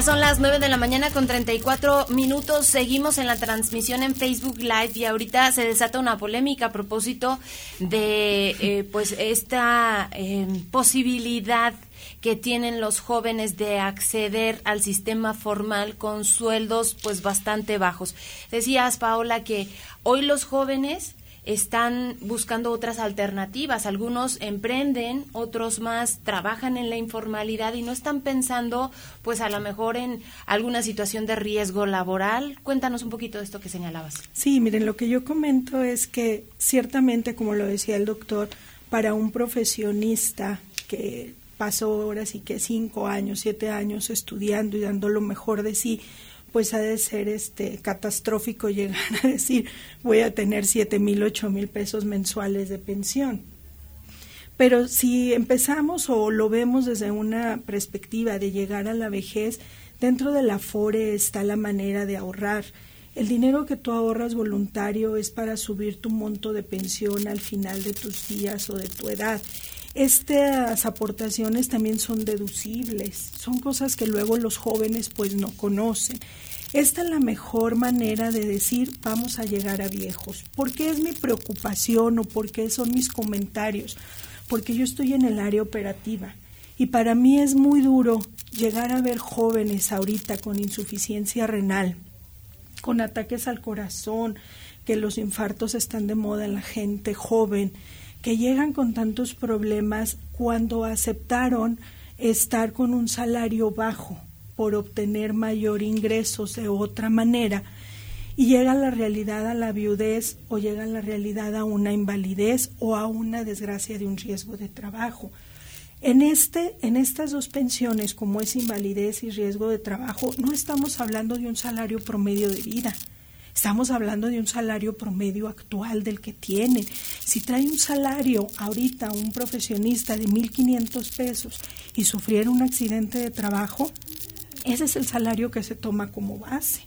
son las 9 de la mañana con 34 minutos. Seguimos en la transmisión en Facebook Live y ahorita se desata una polémica a propósito de eh, pues esta eh, posibilidad que tienen los jóvenes de acceder al sistema formal con sueldos pues bastante bajos. Decías, Paola, que hoy los jóvenes están buscando otras alternativas. Algunos emprenden, otros más trabajan en la informalidad y no están pensando, pues a lo mejor en alguna situación de riesgo laboral. Cuéntanos un poquito de esto que señalabas. Sí, miren, lo que yo comento es que ciertamente, como lo decía el doctor, para un profesionista que pasó ahora sí que cinco años, siete años estudiando y dando lo mejor de sí, pues ha de ser este catastrófico llegar a decir voy a tener siete mil, ocho mil pesos mensuales de pensión. Pero si empezamos o lo vemos desde una perspectiva de llegar a la vejez, dentro de la FORE está la manera de ahorrar. El dinero que tú ahorras voluntario es para subir tu monto de pensión al final de tus días o de tu edad. Estas aportaciones también son deducibles, son cosas que luego los jóvenes pues no conocen. Esta es la mejor manera de decir vamos a llegar a viejos. ¿Por qué es mi preocupación o por qué son mis comentarios? Porque yo estoy en el área operativa y para mí es muy duro llegar a ver jóvenes ahorita con insuficiencia renal, con ataques al corazón, que los infartos están de moda en la gente joven, que llegan con tantos problemas cuando aceptaron estar con un salario bajo por obtener mayor ingresos de otra manera y llega la realidad a la viudez o llega la realidad a una invalidez o a una desgracia de un riesgo de trabajo. En, este, en estas dos pensiones, como es invalidez y riesgo de trabajo, no estamos hablando de un salario promedio de vida, Estamos hablando de un salario promedio actual del que tienen. Si trae un salario ahorita un profesionista de 1.500 pesos y sufriera un accidente de trabajo, ese es el salario que se toma como base.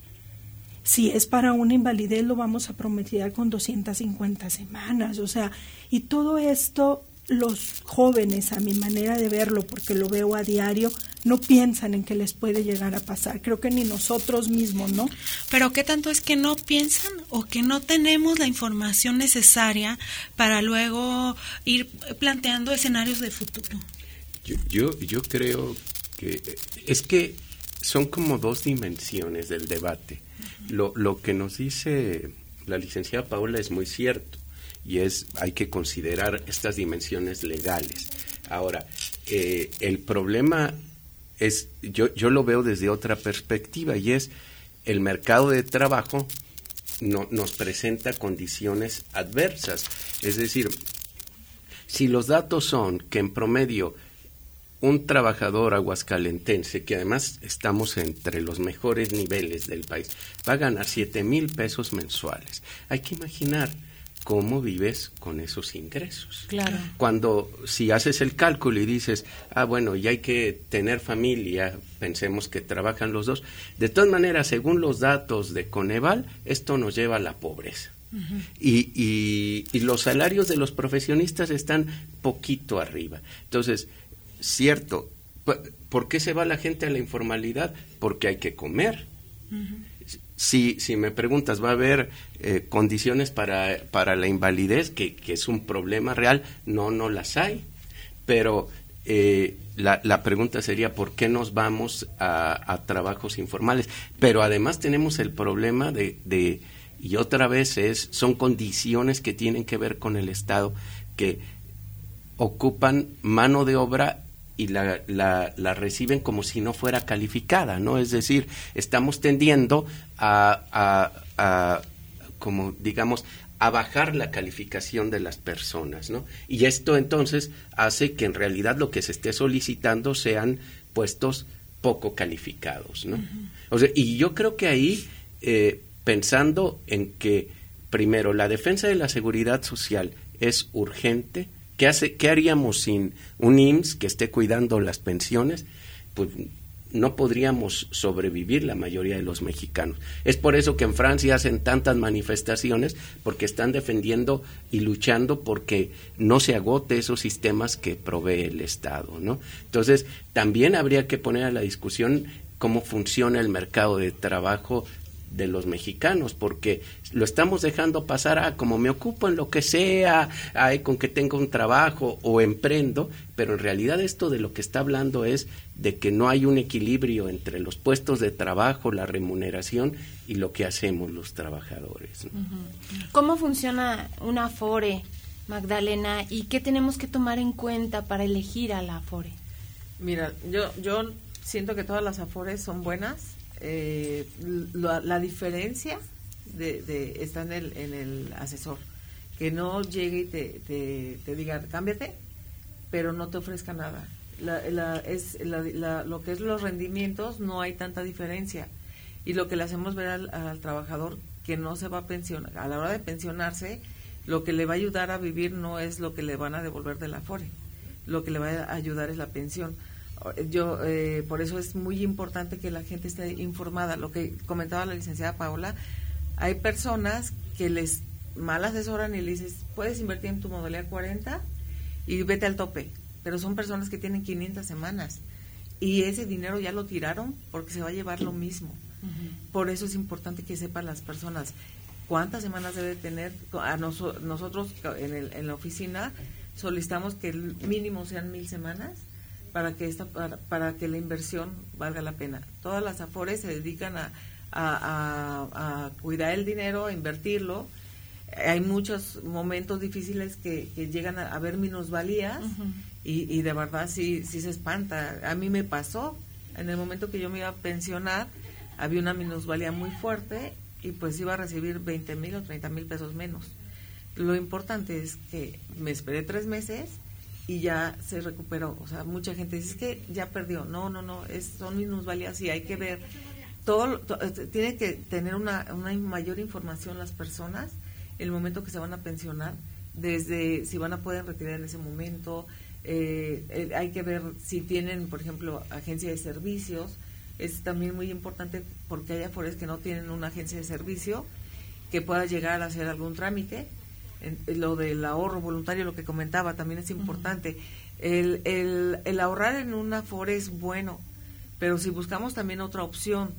Si es para una invalidez, lo vamos a prometer con 250 semanas. O sea, y todo esto los jóvenes, a mi manera de verlo, porque lo veo a diario, no piensan en que les puede llegar a pasar. Creo que ni nosotros mismos, ¿no? Pero ¿qué tanto es que no piensan o que no tenemos la información necesaria para luego ir planteando escenarios de futuro? Yo, yo, yo creo que es que son como dos dimensiones del debate. Lo, lo que nos dice la licenciada Paula es muy cierto y es hay que considerar estas dimensiones legales. Ahora, eh, el problema es, yo, yo lo veo desde otra perspectiva y es el mercado de trabajo no, nos presenta condiciones adversas. Es decir, si los datos son que en promedio un trabajador aguascalentense, que además estamos entre los mejores niveles del país, va a ganar 7 mil pesos mensuales. Hay que imaginar cómo vives con esos ingresos. Claro. Cuando si haces el cálculo y dices, ah, bueno, y hay que tener familia, pensemos que trabajan los dos, de todas maneras, según los datos de Coneval, esto nos lleva a la pobreza. y, y, y los salarios de los profesionistas están poquito arriba. Entonces, cierto, ¿por qué se va la gente a la informalidad? Porque hay que comer si, si me preguntas, ¿va a haber eh, condiciones para, para la invalidez, que, que, es un problema real? No, no las hay. Pero eh, la, la, pregunta sería, ¿por qué nos vamos a, a, trabajos informales? Pero además tenemos el problema de, de, y otra vez es, son condiciones que tienen que ver con el Estado, que ocupan mano de obra y la, la, la, reciben como si no fuera calificada, ¿no? Es decir, estamos tendiendo a, a, a, como digamos, a bajar la calificación de las personas, ¿no? Y esto entonces hace que en realidad lo que se esté solicitando sean puestos poco calificados, ¿no? o sea, y yo creo que ahí, eh, pensando en que, primero, la defensa de la seguridad social es urgente, ¿Qué, hace, ¿Qué haríamos sin un IMSS que esté cuidando las pensiones? Pues no podríamos sobrevivir la mayoría de los mexicanos. Es por eso que en Francia hacen tantas manifestaciones, porque están defendiendo y luchando porque no se agote esos sistemas que provee el Estado, ¿no? Entonces, también habría que poner a la discusión cómo funciona el mercado de trabajo de los mexicanos, porque lo estamos dejando pasar a como me ocupo en lo que sea, con que tenga un trabajo o emprendo, pero en realidad esto de lo que está hablando es de que no hay un equilibrio entre los puestos de trabajo, la remuneración y lo que hacemos los trabajadores. ¿Cómo funciona una FORE, Magdalena, y qué tenemos que tomar en cuenta para elegir a la FORE? Mira, yo, yo siento que todas las AFORES son buenas eh, la, diferencia de, está en el, en el asesor. Que no llegue y te, te, diga, cámbiate, pero no te ofrezca nada. La, es, lo que es los rendimientos no hay tanta diferencia. Y lo que le hacemos ver al, trabajador que no se va a pensionar, a la hora de pensionarse, lo que le va a ayudar a vivir no es lo que le van a devolver de la FORE, lo que le va a ayudar es la pensión yo eh, por eso es muy importante que la gente esté informada. Lo que comentaba la licenciada Paola, hay personas que les mal asesoran y le dices, puedes invertir en tu modalidad 40 y vete al tope. Pero son personas que tienen 500 semanas y ese dinero ya lo tiraron porque se va a llevar lo mismo. Por eso es importante que sepan las personas cuántas semanas debe tener. A nosotros en, el, en la oficina solicitamos que el mínimo sean mil semanas para que esta para, que la inversión valga la pena. Todas las afores se dedican a, a, cuidar el dinero, a invertirlo. Hay muchos momentos difíciles que, llegan a haber minusvalías y, y de verdad sí, sí se espanta. A mí me pasó, en el momento que yo me iba a pensionar, había una minusvalía muy fuerte y pues iba a recibir 20 mil o 30 mil pesos menos. Lo importante es que me esperé tres meses y ya se recuperó. O sea, mucha gente dice que ya perdió. No, no, no, es, son minusvalías y hay que ver. Todo, este, tiene que tener una, una mayor información las personas el momento que se van a pensionar, desde si van a poder retirar en ese momento. Eh, hay que ver si tienen, por ejemplo, agencia de servicios. Es también muy importante porque hay afores que no tienen una agencia de servicio que pueda llegar a hacer algún trámite lo del ahorro voluntario, lo que comentaba, también es importante. el, el, el, ahorrar en una FORE es bueno, pero si buscamos también otra opción,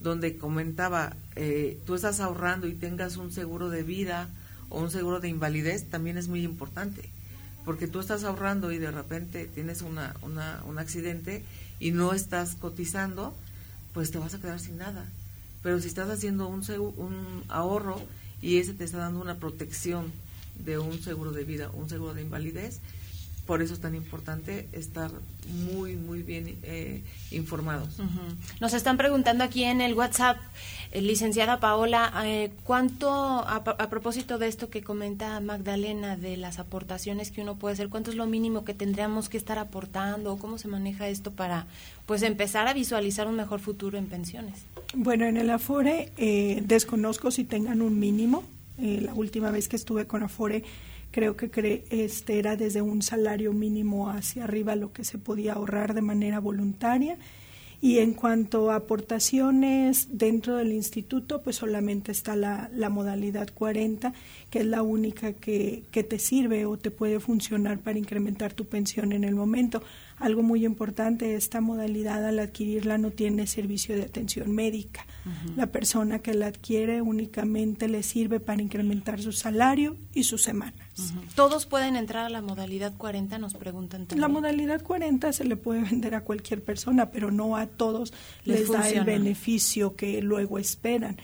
donde comentaba, eh, tú estás ahorrando y tengas un seguro de vida o un seguro de invalidez, también es muy importante. Porque tú estás ahorrando y de repente tienes una, una, un accidente y no estás cotizando, pues te vas a quedar sin nada. Pero si estás haciendo un, un ahorro y ese te está dando una protección de un seguro de vida, un seguro de invalidez. Por eso es tan importante estar muy, muy bien eh, informados. Nos están preguntando aquí en el WhatsApp, eh, licenciada Paola, eh, ¿cuánto, a, propósito de esto que comenta Magdalena, de las aportaciones que uno puede hacer, cuánto es lo mínimo que tendríamos que estar aportando? ¿Cómo se maneja esto para pues empezar a visualizar un mejor futuro en pensiones? Bueno, en el Afore desconozco si tengan un mínimo eh, la última vez que estuve con Afore, creo que este era desde un salario mínimo hacia arriba lo que se podía ahorrar de manera voluntaria. Y en cuanto a aportaciones dentro del instituto, pues solamente está la, la modalidad 40, que es la única que, que, te sirve o te puede funcionar para incrementar tu pensión en el momento. Algo muy importante, esta modalidad al adquirirla no tiene servicio de atención médica. La persona que la adquiere únicamente le sirve para incrementar su salario y sus semanas. ¿Todos pueden entrar a la modalidad 40? Nos preguntan también. La modalidad 40 se le puede <laughs> vender a cualquier persona, pero no a todos les, da el beneficio que luego esperan.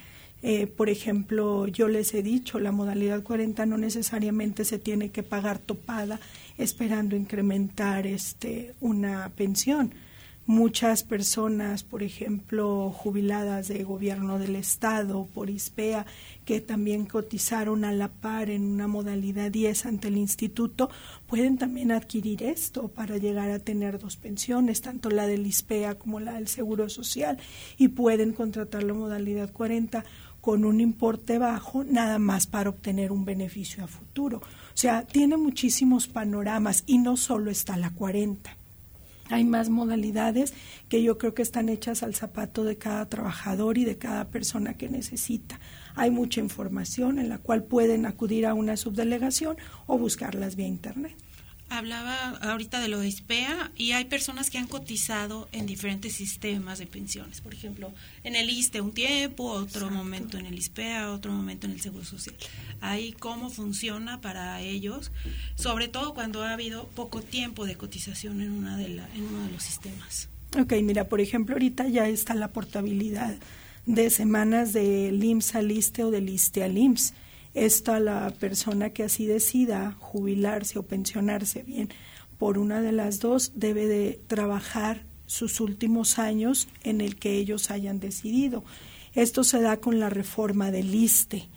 Eh, por ejemplo, yo les he dicho, la modalidad 40 no necesariamente se tiene que pagar topada esperando incrementar este una pensión. Muchas personas, por ejemplo, jubiladas de gobierno del Estado por ISPEA, que también cotizaron a la par en una modalidad 10 ante el instituto, pueden también adquirir esto para llegar a tener dos pensiones, tanto la del ISPEA como la del Seguro Social, y pueden contratar la modalidad 40 con un importe bajo, nada más para obtener un beneficio a futuro. O sea, tiene muchísimos panoramas y no solo está la 40. Hay más modalidades que yo creo que están hechas al zapato de cada trabajador y de cada persona que necesita. Hay mucha información en la cual pueden acudir a una subdelegación o buscarlas vía Internet. Hablaba ahorita de lo de ISPEA y hay personas que han cotizado en diferentes sistemas de pensiones. Por ejemplo, en el ISTE un tiempo, otro momento en el ISPEA, otro momento en el Seguro Social. Ahí cómo funciona para ellos, sobre todo cuando ha habido poco tiempo de cotización en, una de la, en uno de los sistemas. Ok, mira, por ejemplo, ahorita ya está la portabilidad de semanas de IMSS al ISTE o del ISTE al IMSS esta la persona que así decida jubilarse o pensionarse bien por una de las dos debe de trabajar sus últimos años en el que ellos hayan decidido. Esto se da con la reforma del ISTE.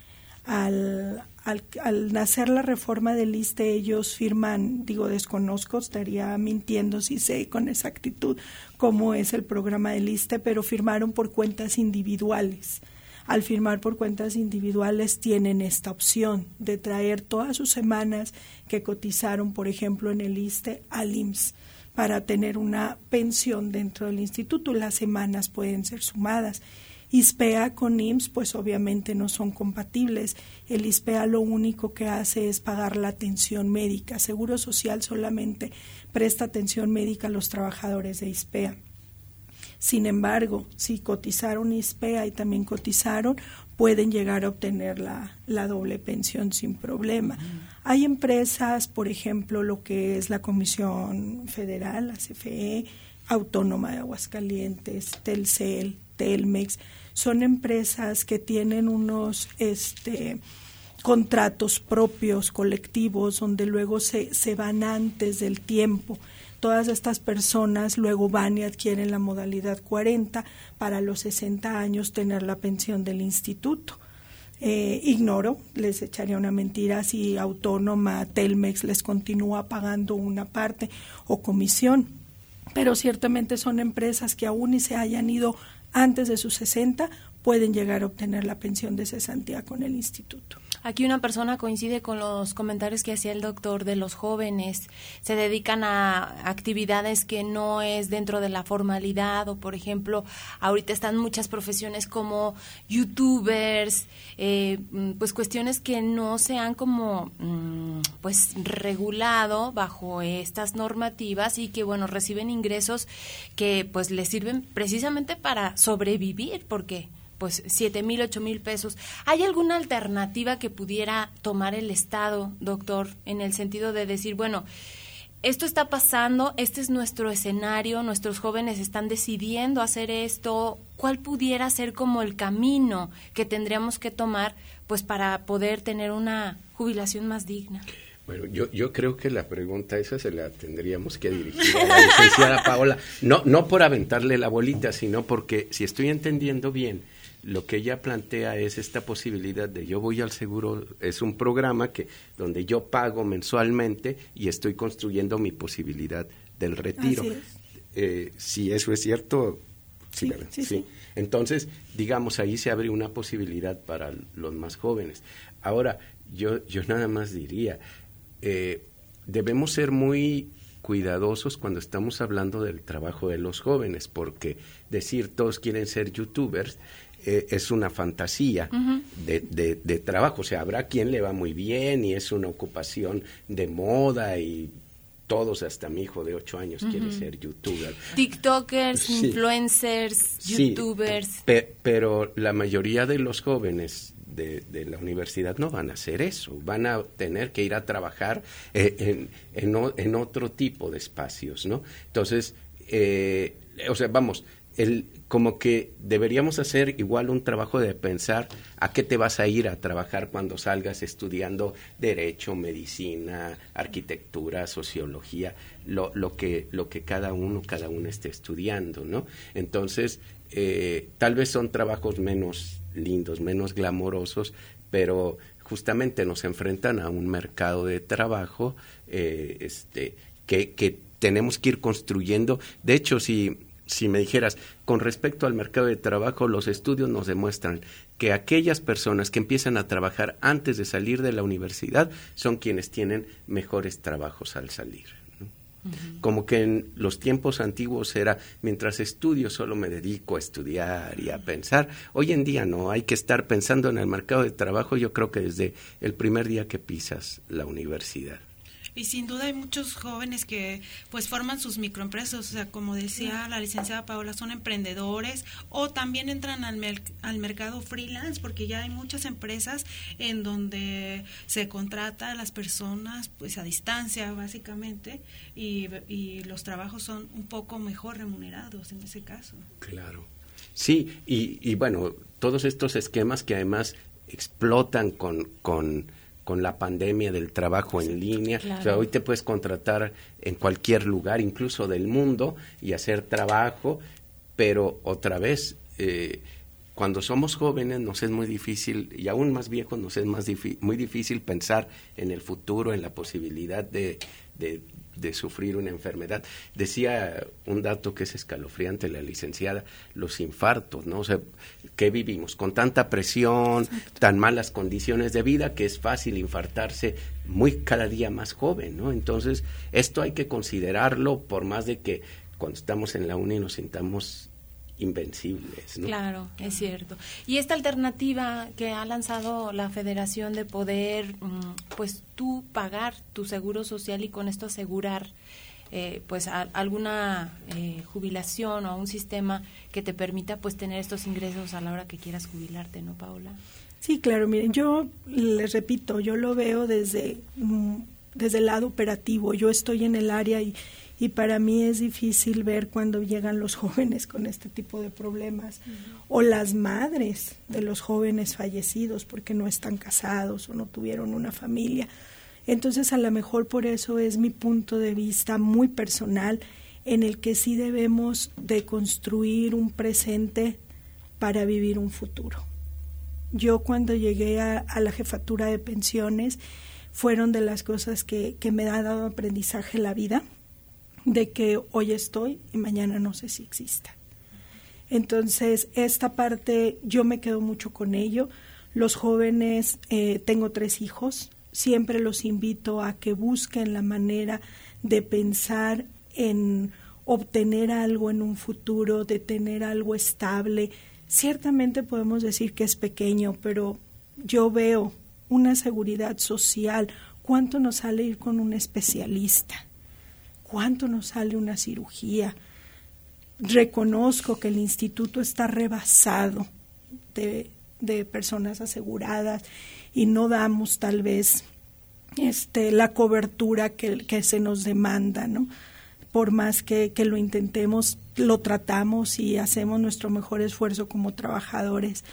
Al, al, al, nacer la reforma del ISTE, ellos firman, digo, desconozco, estaría mintiendo si sé con exactitud cómo es el programa del ISTE, pero firmaron por cuentas individuales al firmar por cuentas individuales tienen esta opción de traer todas sus semanas que cotizaron, por ejemplo, en el ISTE al IMSS para tener una pensión dentro del instituto. Las semanas pueden ser sumadas. ISPEA con IMSS pues obviamente no son compatibles. El ISPEA lo único que hace es pagar la atención médica. Seguro Social solamente presta atención médica a los trabajadores de ISPEA. Sin embargo, si cotizaron ISPEA y también cotizaron, pueden llegar a obtener la, la doble pensión sin problema. Hay empresas, por ejemplo, lo que es la Comisión Federal, la CFE, Autónoma de Aguascalientes, Telcel, Telmex, son empresas que tienen unos este, contratos propios, colectivos, donde luego se, se van antes del tiempo todas estas personas luego van y adquieren la modalidad 40 para los 60 años tener la pensión del instituto. Eh, ignoro, les echaría una mentira si Autónoma, Telmex les continúa pagando una parte o comisión, pero ciertamente son empresas que aún y se hayan ido antes de sus 60 pueden llegar a obtener la pensión de cesantía con el instituto. Aquí una persona coincide con los comentarios que hacía el doctor de los jóvenes. Se dedican a actividades que no es dentro de la formalidad o, por ejemplo, ahorita están muchas profesiones como youtubers, eh, pues cuestiones que no se han como mm, pues regulado bajo estas normativas y que, bueno, reciben ingresos que pues les sirven precisamente para sobrevivir porque pues siete mil, ocho mil pesos. ¿Hay alguna alternativa que pudiera tomar el Estado, doctor, en el sentido de decir, bueno, esto está pasando, este es nuestro escenario, nuestros jóvenes están decidiendo hacer esto, ¿cuál pudiera ser como el camino que tendríamos que tomar pues para poder tener una jubilación más digna? Bueno, yo, yo creo que la pregunta esa se la tendríamos que dirigir a la licenciada Paola, no, no por aventarle la bolita, sino porque si estoy entendiendo bien, lo que ella plantea es esta posibilidad de yo voy al seguro, es un programa que donde yo pago mensualmente y estoy construyendo mi posibilidad del retiro. Eh, si eso es cierto, sí, sí, Entonces, digamos, ahí se abre una posibilidad para los más jóvenes. Ahora, yo, yo nada más diría, eh, debemos ser muy cuidadosos cuando estamos hablando del trabajo de los jóvenes, porque decir todos quieren ser youtubers eh, es una fantasía de, de, trabajo. O sea, habrá quien le va muy bien y es una ocupación de moda y todos, hasta mi hijo de ocho años quiere ser youtuber. TikTokers, influencers, youtubers. pero la mayoría de los jóvenes de, la universidad no van a hacer eso, van a tener que ir a trabajar eh, en, en, en, otro tipo de espacios, ¿no? Entonces, eh, o sea, vamos, el, como que deberíamos hacer igual un trabajo de pensar a qué te vas a ir a trabajar cuando salgas estudiando derecho, medicina, arquitectura, sociología, lo, lo, que, lo que cada uno, cada uno esté estudiando, ¿no? Entonces, eh, tal vez son trabajos menos lindos, menos glamorosos, pero justamente nos enfrentan a un mercado de trabajo eh, este, que, que tenemos que ir construyendo. De hecho, si si me dijeras, con respecto al mercado de trabajo, los estudios nos demuestran que aquellas personas que empiezan a trabajar antes de salir de la universidad son quienes tienen mejores trabajos al salir. Como que en los tiempos antiguos era, mientras estudio solo me dedico a estudiar y a pensar. Hoy en día no, hay que estar pensando en el mercado de trabajo, yo creo que desde el primer día que pisas la universidad. Y sin duda hay muchos jóvenes que pues forman sus microempresas, o sea, como decía la licenciada Paola, son emprendedores o también entran al, al mercado freelance porque ya hay muchas empresas en donde se contrata a las personas pues a distancia básicamente y, y los trabajos son un poco mejor remunerados en ese caso. Claro. Sí, y, y bueno, todos estos esquemas que además explotan con, con con la pandemia del trabajo en línea. O sea, hoy te puedes contratar en cualquier lugar, incluso del mundo, y hacer trabajo, pero otra vez, eh, cuando somos jóvenes nos es muy difícil, y aún más viejos nos es más muy difícil pensar en el futuro, en la posibilidad de, de sufrir una enfermedad. Decía un dato que es escalofriante la licenciada, los infartos, ¿no? O sea, ¿qué vivimos? Con tanta presión, tan malas condiciones de vida que es fácil infartarse muy cada día más joven, ¿no? Entonces, esto hay que considerarlo por más de que cuando estamos en la uni nos sintamos invencibles. ¿no? Claro, es cierto. Y esta alternativa que ha lanzado la Federación de poder, mm, pues tú pagar tu seguro social y con esto asegurar eh, pues alguna eh, jubilación o un sistema que te permita pues tener estos ingresos a la hora que quieras jubilarte, ¿no, Paola? Sí, claro, miren, yo les repito, yo lo veo desde, mm, desde el lado operativo, yo estoy en el área y y para mí es difícil ver cuando llegan los <laughs> jóvenes con este tipo de problemas o las madres de los jóvenes fallecidos porque no están casados o no tuvieron una familia. Entonces a lo mejor por eso es mi punto de vista muy personal en el que sí debemos de construir un presente para vivir un futuro. Yo cuando llegué a, la jefatura de pensiones fueron de las cosas que, que me ha dado aprendizaje la vida de que hoy estoy y mañana no sé si exista. Entonces, esta parte yo me quedo mucho con ello. Los jóvenes, eh, tengo tres hijos, siempre los invito a que busquen la manera de pensar en obtener algo en un futuro, de tener algo estable. Ciertamente podemos decir que es pequeño, pero yo veo una seguridad social. ¿Cuánto nos sale ir con un especialista? ¿Cuánto nos sale una cirugía? Reconozco que el instituto está rebasado de, personas aseguradas y no damos tal vez este, la cobertura que, que se nos demanda, ¿no? Por más que, que, lo intentemos, lo tratamos y hacemos nuestro mejor esfuerzo como trabajadores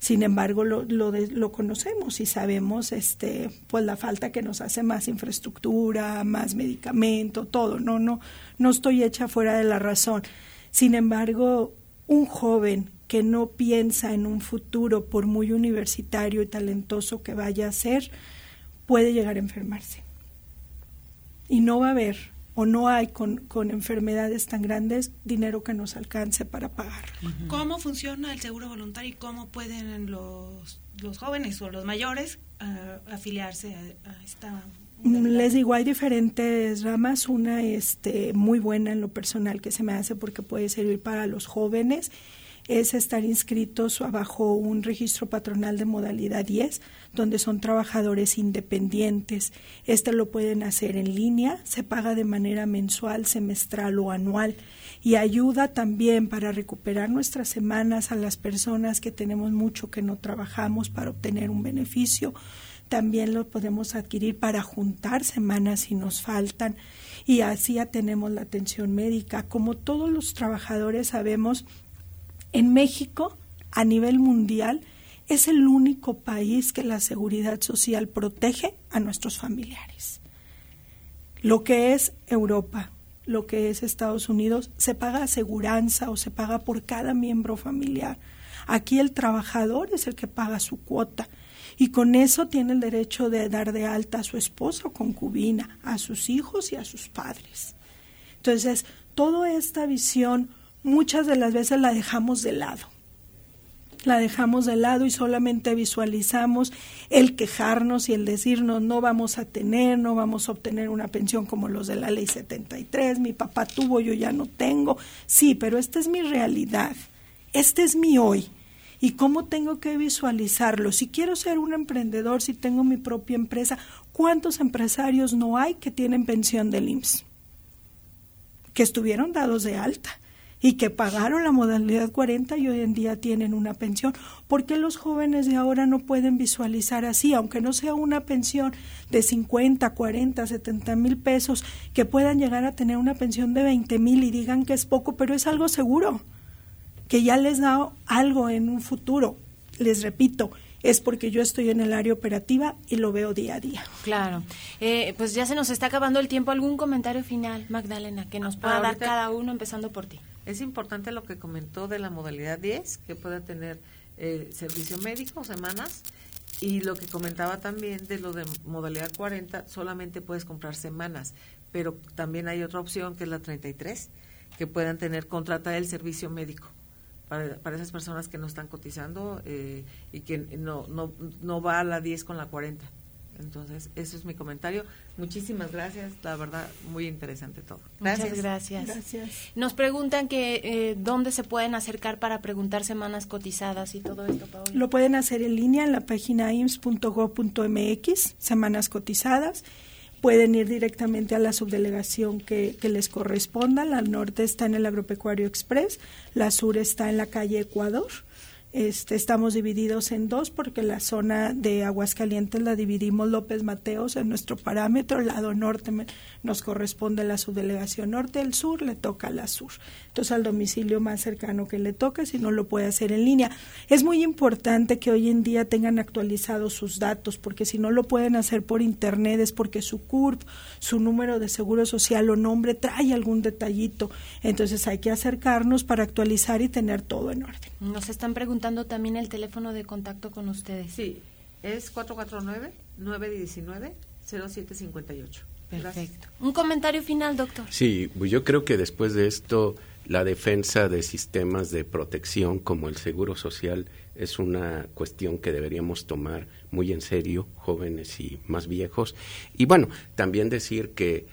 sin embargo, lo, lo, lo conocemos y sabemos este, pues la falta que nos hace más infraestructura, más medicamento, todo. No, no, no estoy hecha fuera de la razón. Sin embargo, un joven que no piensa en un futuro, por muy universitario y talentoso que vaya a ser, puede llegar a enfermarse. Y no va a haber o no hay con, con enfermedades tan grandes dinero que nos alcance para pagar. ¿Cómo funciona el seguro voluntario y cómo pueden los, los jóvenes o los mayores ah, afiliarse a, esta les digo, hay diferentes ramas. Una este, muy buena en lo personal que se me hace porque puede servir para los jóvenes es estar inscritos bajo un registro patronal de modalidad 10, donde son trabajadores independientes. Este lo pueden hacer en línea, se paga de manera mensual, semestral o anual y ayuda también para recuperar nuestras semanas a las personas que tenemos mucho que no trabajamos para obtener un beneficio. También lo podemos adquirir para juntar semanas si nos faltan y así ya tenemos la atención médica. Como todos los trabajadores sabemos, en México, a nivel mundial, es el único país que la seguridad social protege a nuestros familiares. Lo que es Europa, lo que es Estados Unidos, se paga aseguranza o se paga por cada miembro familiar. Aquí el trabajador es el que paga su cuota y con eso tiene el derecho de dar de alta a su esposo o concubina, a sus hijos y a sus padres. Entonces, toda esta visión muchas de las veces la dejamos de lado. La dejamos de lado y solamente visualizamos el quejarnos y el decirnos no vamos a tener, no vamos a obtener una pensión como los de la ley 73, mi papá tuvo, yo ya no tengo. Sí, pero esta es mi realidad, este es mi hoy. ¿Y cómo tengo que visualizarlo? Si quiero ser un emprendedor, si tengo mi propia empresa, ¿cuántos empresarios no hay que tienen pensión del IMSS? Que estuvieron dados de alta y que pagaron la modalidad 40 y hoy en día tienen una pensión. ¿Por qué los jóvenes de ahora no pueden visualizar así, aunque no sea una pensión de 50, 40, 70 mil pesos, que puedan llegar a tener una pensión de 20 mil y digan que es poco, pero es algo seguro, que ya les da algo en un futuro? Les repito, es porque yo estoy en el área operativa y lo veo día a día. Claro. Eh, pues ya se nos está acabando el tiempo. ¿Algún comentario final, Magdalena, que nos pueda dar cada uno, empezando por ti? Es importante lo que comentó de la modalidad 10, que pueda tener eh, servicio médico, semanas, y lo que comentaba también de lo de modalidad 40, solamente puedes comprar semanas, pero también hay otra opción que es la 33, que puedan tener, contratar el servicio médico. Para, para esas personas que no están cotizando eh, y que no, no, no va a la 10 con la 40. Entonces, eso es mi comentario. Muchísimas gracias, la verdad, muy interesante todo. Gracias. Muchas gracias. Nos preguntan que eh, dónde se pueden acercar para preguntar semanas cotizadas y todo esto, Paola. Lo pueden hacer en línea en la página ims.gov.mx, semanas cotizadas. Pueden ir directamente a la subdelegación que, que les corresponda. La norte está en el Agropecuario Express, la sur está en la calle Ecuador este, estamos divididos en dos porque la zona de Aguascalientes la dividimos López Mateos en nuestro parámetro, el lado norte nos corresponde la subdelegación norte, el sur le toca a la sur. Entonces al domicilio más cercano que le toque, si no lo puede hacer en línea. Es muy importante que hoy en día tengan actualizados sus datos porque si no lo pueden hacer por internet es porque su CURP, su número de seguro social o nombre trae algún detallito. Entonces hay que acercarnos para actualizar y tener todo en orden. Nos están preguntando también el teléfono de contacto con ustedes. Sí, es 449-919-0758. Perfecto. Un comentario final, doctor. Sí, pues yo creo que después de esto la defensa de sistemas de protección como el Seguro Social es una cuestión que deberíamos tomar muy en serio, jóvenes y más viejos. Y bueno, también decir que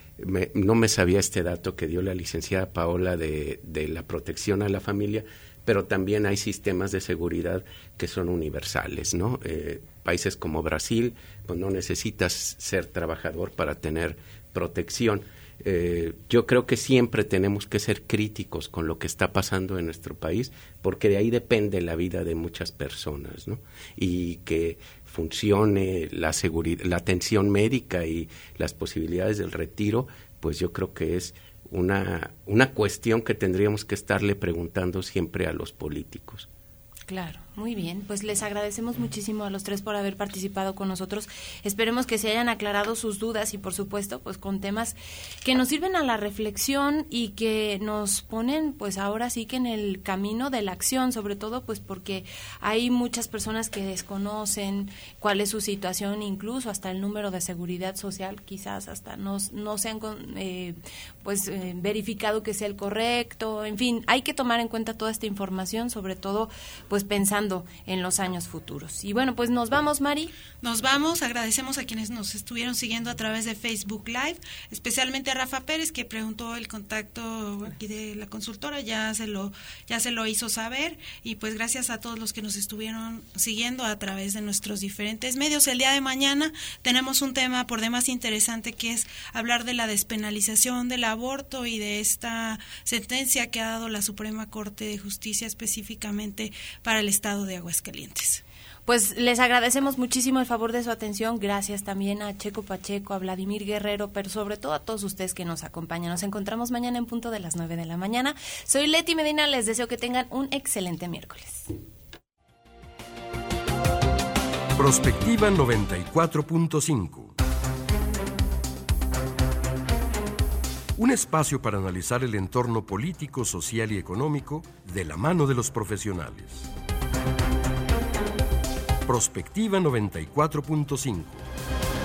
no me sabía este dato que dio la licenciada Paola de, de la protección a la familia pero también hay sistemas de seguridad que son universales, ¿no? Eh, países como Brasil, pues no necesitas ser trabajador para tener protección. Eh, yo creo que siempre tenemos que ser críticos con lo que está pasando en nuestro país, porque de ahí depende la vida de muchas personas, ¿no? Y que funcione la seguridad, la atención médica y las posibilidades del retiro, pues yo creo que es una, una cuestión que tendríamos que estarle preguntando siempre a los políticos. Claro. Muy bien, pues les agradecemos muchísimo a los tres por haber participado con nosotros. Esperemos que se hayan aclarado sus dudas y por supuesto, pues con temas que nos sirven a la reflexión y que nos ponen pues ahora sí que en el camino de la acción, sobre todo pues porque hay muchas personas que desconocen cuál es su situación, incluso hasta el número de seguridad social, quizás hasta no, no se han eh, pues eh, verificado que sea el correcto, en fin, hay que tomar en cuenta toda esta información, sobre todo pues pensando en los años futuros. Y bueno, pues nos vamos, Mari. Nos vamos, agradecemos a quienes nos estuvieron siguiendo a través de Facebook Live, especialmente a Rafa Pérez que preguntó el contacto aquí de la consultora, ya se lo ya se lo hizo saber y pues gracias a todos los que nos estuvieron siguiendo a través de nuestros diferentes medios. El día de mañana tenemos un tema por demás interesante que es hablar de la despenalización del aborto y de esta sentencia que ha dado la Suprema Corte de Justicia específicamente para el Estado de Aguascalientes. Pues les agradecemos muchísimo el favor de su atención. Gracias también a Checo Pacheco, a Vladimir Guerrero, pero sobre todo a todos ustedes que nos acompañan. Nos encontramos mañana en punto de las 9 de la mañana. Soy Leti Medina, les deseo que tengan un excelente miércoles. Prospectiva 94.5 Un espacio para analizar el entorno político, social y económico de la mano de los profesionales. Prospectiva 94.5.